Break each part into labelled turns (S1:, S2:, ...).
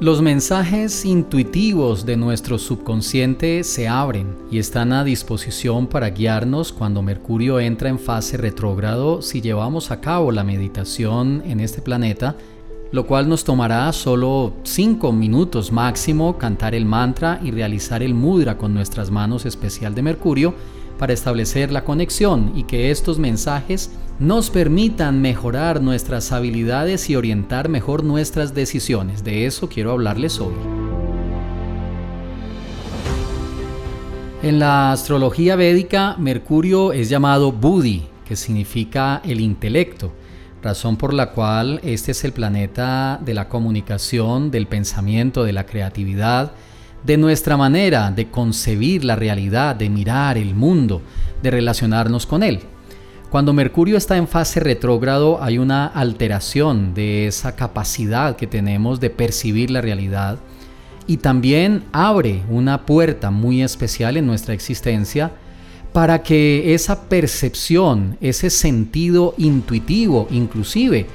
S1: Los mensajes intuitivos de nuestro subconsciente se abren y están a disposición para guiarnos cuando Mercurio entra en fase retrógrado si llevamos a cabo la meditación en este planeta, lo cual nos tomará solo 5 minutos máximo cantar el mantra y realizar el mudra con nuestras manos especial de Mercurio para establecer la conexión y que estos mensajes nos permitan mejorar nuestras habilidades y orientar mejor nuestras decisiones. De eso quiero hablarles hoy. En la astrología védica, Mercurio es llamado Buddhi, que significa el intelecto, razón por la cual este es el planeta de la comunicación, del pensamiento, de la creatividad, de nuestra manera de concebir la realidad, de mirar el mundo, de relacionarnos con él. Cuando Mercurio está en fase retrógrado hay una alteración de esa capacidad que tenemos de percibir la realidad y también abre una puerta muy especial en nuestra existencia para que esa percepción, ese sentido intuitivo inclusive,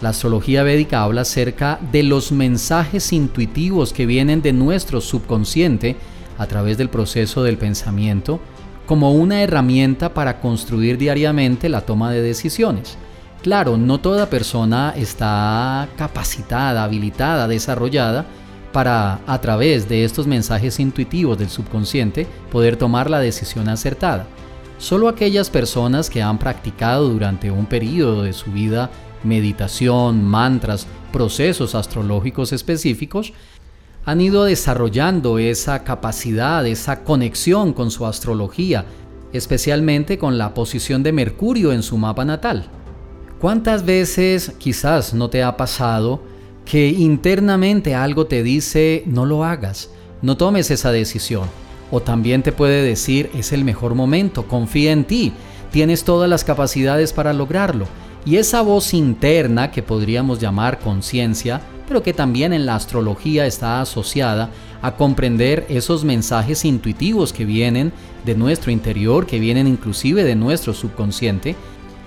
S1: la astrología védica habla acerca de los mensajes intuitivos que vienen de nuestro subconsciente a través del proceso del pensamiento como una herramienta para construir diariamente la toma de decisiones. Claro, no toda persona está capacitada, habilitada, desarrollada para a través de estos mensajes intuitivos del subconsciente poder tomar la decisión acertada. Solo aquellas personas que han practicado durante un periodo de su vida meditación, mantras, procesos astrológicos específicos, han ido desarrollando esa capacidad, esa conexión con su astrología, especialmente con la posición de Mercurio en su mapa natal. ¿Cuántas veces quizás no te ha pasado que internamente algo te dice no lo hagas, no tomes esa decisión? O también te puede decir es el mejor momento, confía en ti, tienes todas las capacidades para lograrlo. Y esa voz interna que podríamos llamar conciencia, pero que también en la astrología está asociada a comprender esos mensajes intuitivos que vienen de nuestro interior, que vienen inclusive de nuestro subconsciente,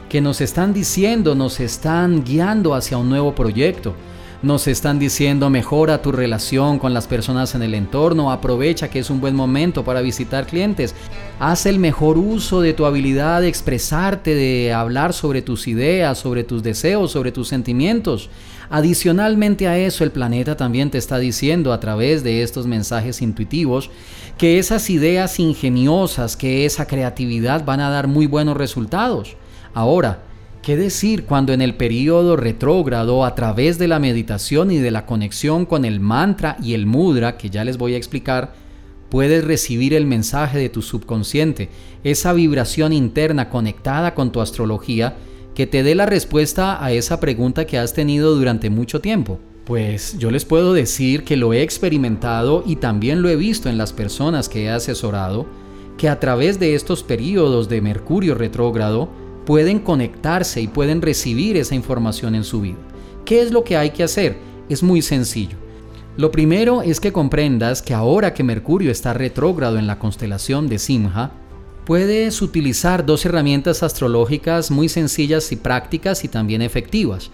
S1: que nos están diciendo, nos están guiando hacia un nuevo proyecto, nos están diciendo mejora tu relación con las personas en el entorno, aprovecha que es un buen momento para visitar clientes, haz el mejor uso de tu habilidad de expresarte, de hablar sobre tus ideas, sobre tus deseos, sobre tus sentimientos. Adicionalmente a eso, el planeta también te está diciendo a través de estos mensajes intuitivos que esas ideas ingeniosas, que esa creatividad van a dar muy buenos resultados. Ahora, ¿Qué decir cuando en el periodo retrógrado, a través de la meditación y de la conexión con el mantra y el mudra, que ya les voy a explicar, puedes recibir el mensaje de tu subconsciente, esa vibración interna conectada con tu astrología, que te dé la respuesta a esa pregunta que has tenido durante mucho tiempo? Pues yo les puedo decir que lo he experimentado y también lo he visto en las personas que he asesorado, que a través de estos periodos de Mercurio retrógrado, pueden conectarse y pueden recibir esa información en su vida. ¿Qué es lo que hay que hacer? Es muy sencillo. Lo primero es que comprendas que ahora que Mercurio está retrógrado en la constelación de Simha, puedes utilizar dos herramientas astrológicas muy sencillas y prácticas y también efectivas.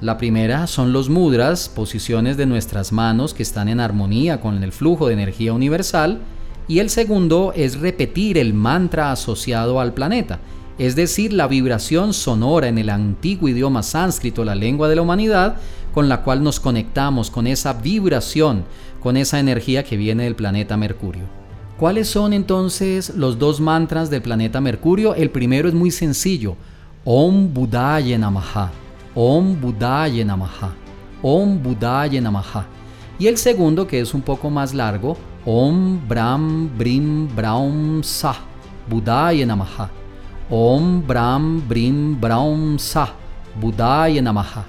S1: La primera son los mudras, posiciones de nuestras manos que están en armonía con el flujo de energía universal, y el segundo es repetir el mantra asociado al planeta es decir, la vibración sonora en el antiguo idioma sánscrito, la lengua de la humanidad, con la cual nos conectamos con esa vibración, con esa energía que viene del planeta Mercurio. ¿Cuáles son entonces los dos mantras del planeta Mercurio? El primero es muy sencillo, Om Buddhaya Namaha, Om Buddhaya Namaha, Om Buddhaya Namaha. Y el segundo, que es un poco más largo, Om Brahm Brim Braum Sah, Buddhaya Namaha. Om Brahm Brim Braum Sa Budaya Namaha.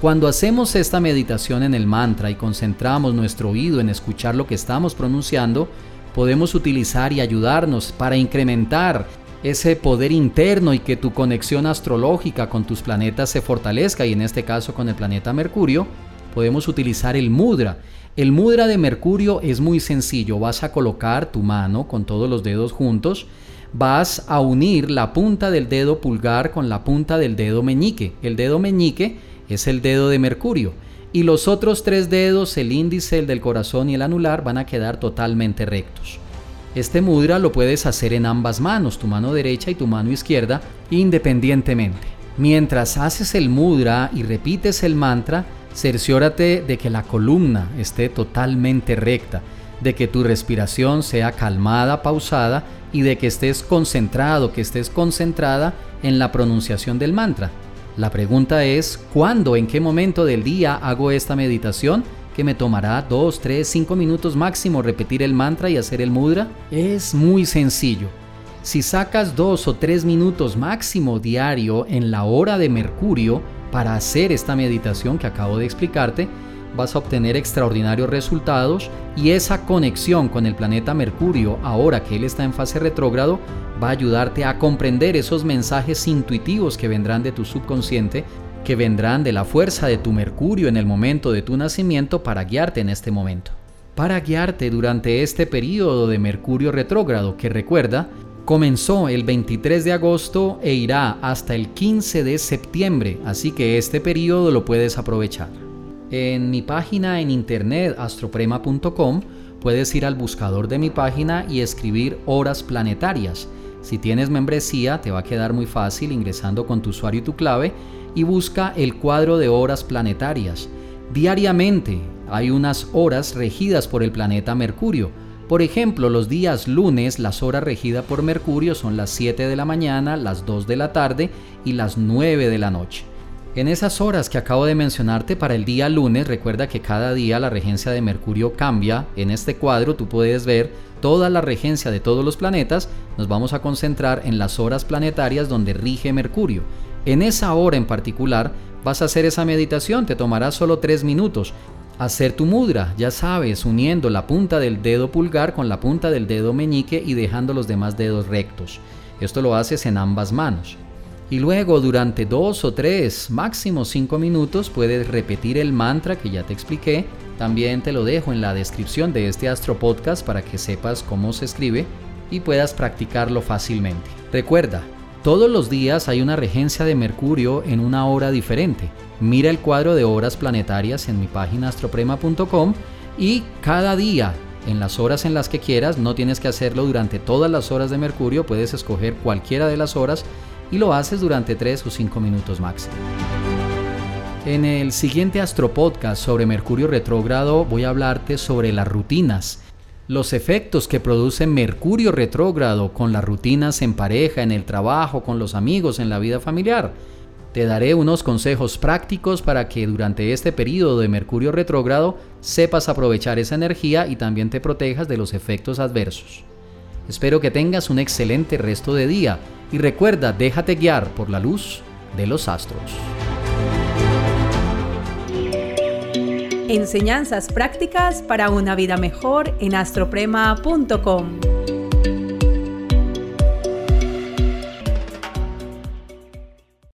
S1: Cuando hacemos esta meditación en el mantra y concentramos nuestro oído en escuchar lo que estamos pronunciando, podemos utilizar y ayudarnos para incrementar ese poder interno y que tu conexión astrológica con tus planetas se fortalezca y en este caso con el planeta Mercurio, podemos utilizar el mudra. El mudra de Mercurio es muy sencillo, vas a colocar tu mano con todos los dedos juntos vas a unir la punta del dedo pulgar con la punta del dedo meñique. El dedo meñique es el dedo de Mercurio. y los otros tres dedos, el índice, el del corazón y el anular, van a quedar totalmente rectos. Este mudra lo puedes hacer en ambas manos, tu mano derecha y tu mano izquierda, independientemente. Mientras haces el mudra y repites el mantra, cerciórate de que la columna esté totalmente recta, de que tu respiración sea calmada, pausada y de que estés concentrado, que estés concentrada en la pronunciación del mantra. La pregunta es, ¿cuándo, en qué momento del día hago esta meditación? que me tomará 2, 3, 5 minutos máximo repetir el mantra y hacer el mudra? Es muy sencillo. Si sacas 2 o 3 minutos máximo diario en la hora de Mercurio para hacer esta meditación que acabo de explicarte, vas a obtener extraordinarios resultados y esa conexión con el planeta Mercurio, ahora que él está en fase retrógrado, va a ayudarte a comprender esos mensajes intuitivos que vendrán de tu subconsciente, que vendrán de la fuerza de tu Mercurio en el momento de tu nacimiento para guiarte en este momento. Para guiarte durante este periodo de Mercurio retrógrado que recuerda, comenzó el 23 de agosto e irá hasta el 15 de septiembre, así que este periodo lo puedes aprovechar. En mi página en internet astroprema.com puedes ir al buscador de mi página y escribir horas planetarias. Si tienes membresía te va a quedar muy fácil ingresando con tu usuario y tu clave y busca el cuadro de horas planetarias. Diariamente hay unas horas regidas por el planeta Mercurio. Por ejemplo, los días lunes las horas regidas por Mercurio son las 7 de la mañana, las 2 de la tarde y las 9 de la noche. En esas horas que acabo de mencionarte para el día lunes, recuerda que cada día la regencia de Mercurio cambia. En este cuadro tú puedes ver toda la regencia de todos los planetas. Nos vamos a concentrar en las horas planetarias donde rige Mercurio. En esa hora en particular vas a hacer esa meditación, te tomará solo tres minutos. Hacer tu mudra, ya sabes, uniendo la punta del dedo pulgar con la punta del dedo meñique y dejando los demás dedos rectos. Esto lo haces en ambas manos. Y luego durante dos o tres, máximo cinco minutos puedes repetir el mantra que ya te expliqué. También te lo dejo en la descripción de este Astro Podcast para que sepas cómo se escribe y puedas practicarlo fácilmente. Recuerda, todos los días hay una regencia de Mercurio en una hora diferente. Mira el cuadro de horas planetarias en mi página astroprema.com y cada día en las horas en las que quieras, no tienes que hacerlo durante todas las horas de Mercurio, puedes escoger cualquiera de las horas y lo haces durante 3 o 5 minutos máximo. En el siguiente Astro Podcast sobre Mercurio retrógrado voy a hablarte sobre las rutinas, los efectos que produce Mercurio retrógrado con las rutinas en pareja, en el trabajo, con los amigos, en la vida familiar. Te daré unos consejos prácticos para que durante este periodo de Mercurio retrógrado sepas aprovechar esa energía y también te protejas de los efectos adversos. Espero que tengas un excelente resto de día y recuerda, déjate guiar por la luz de los astros.
S2: Enseñanzas prácticas para una vida mejor en astroprema.com.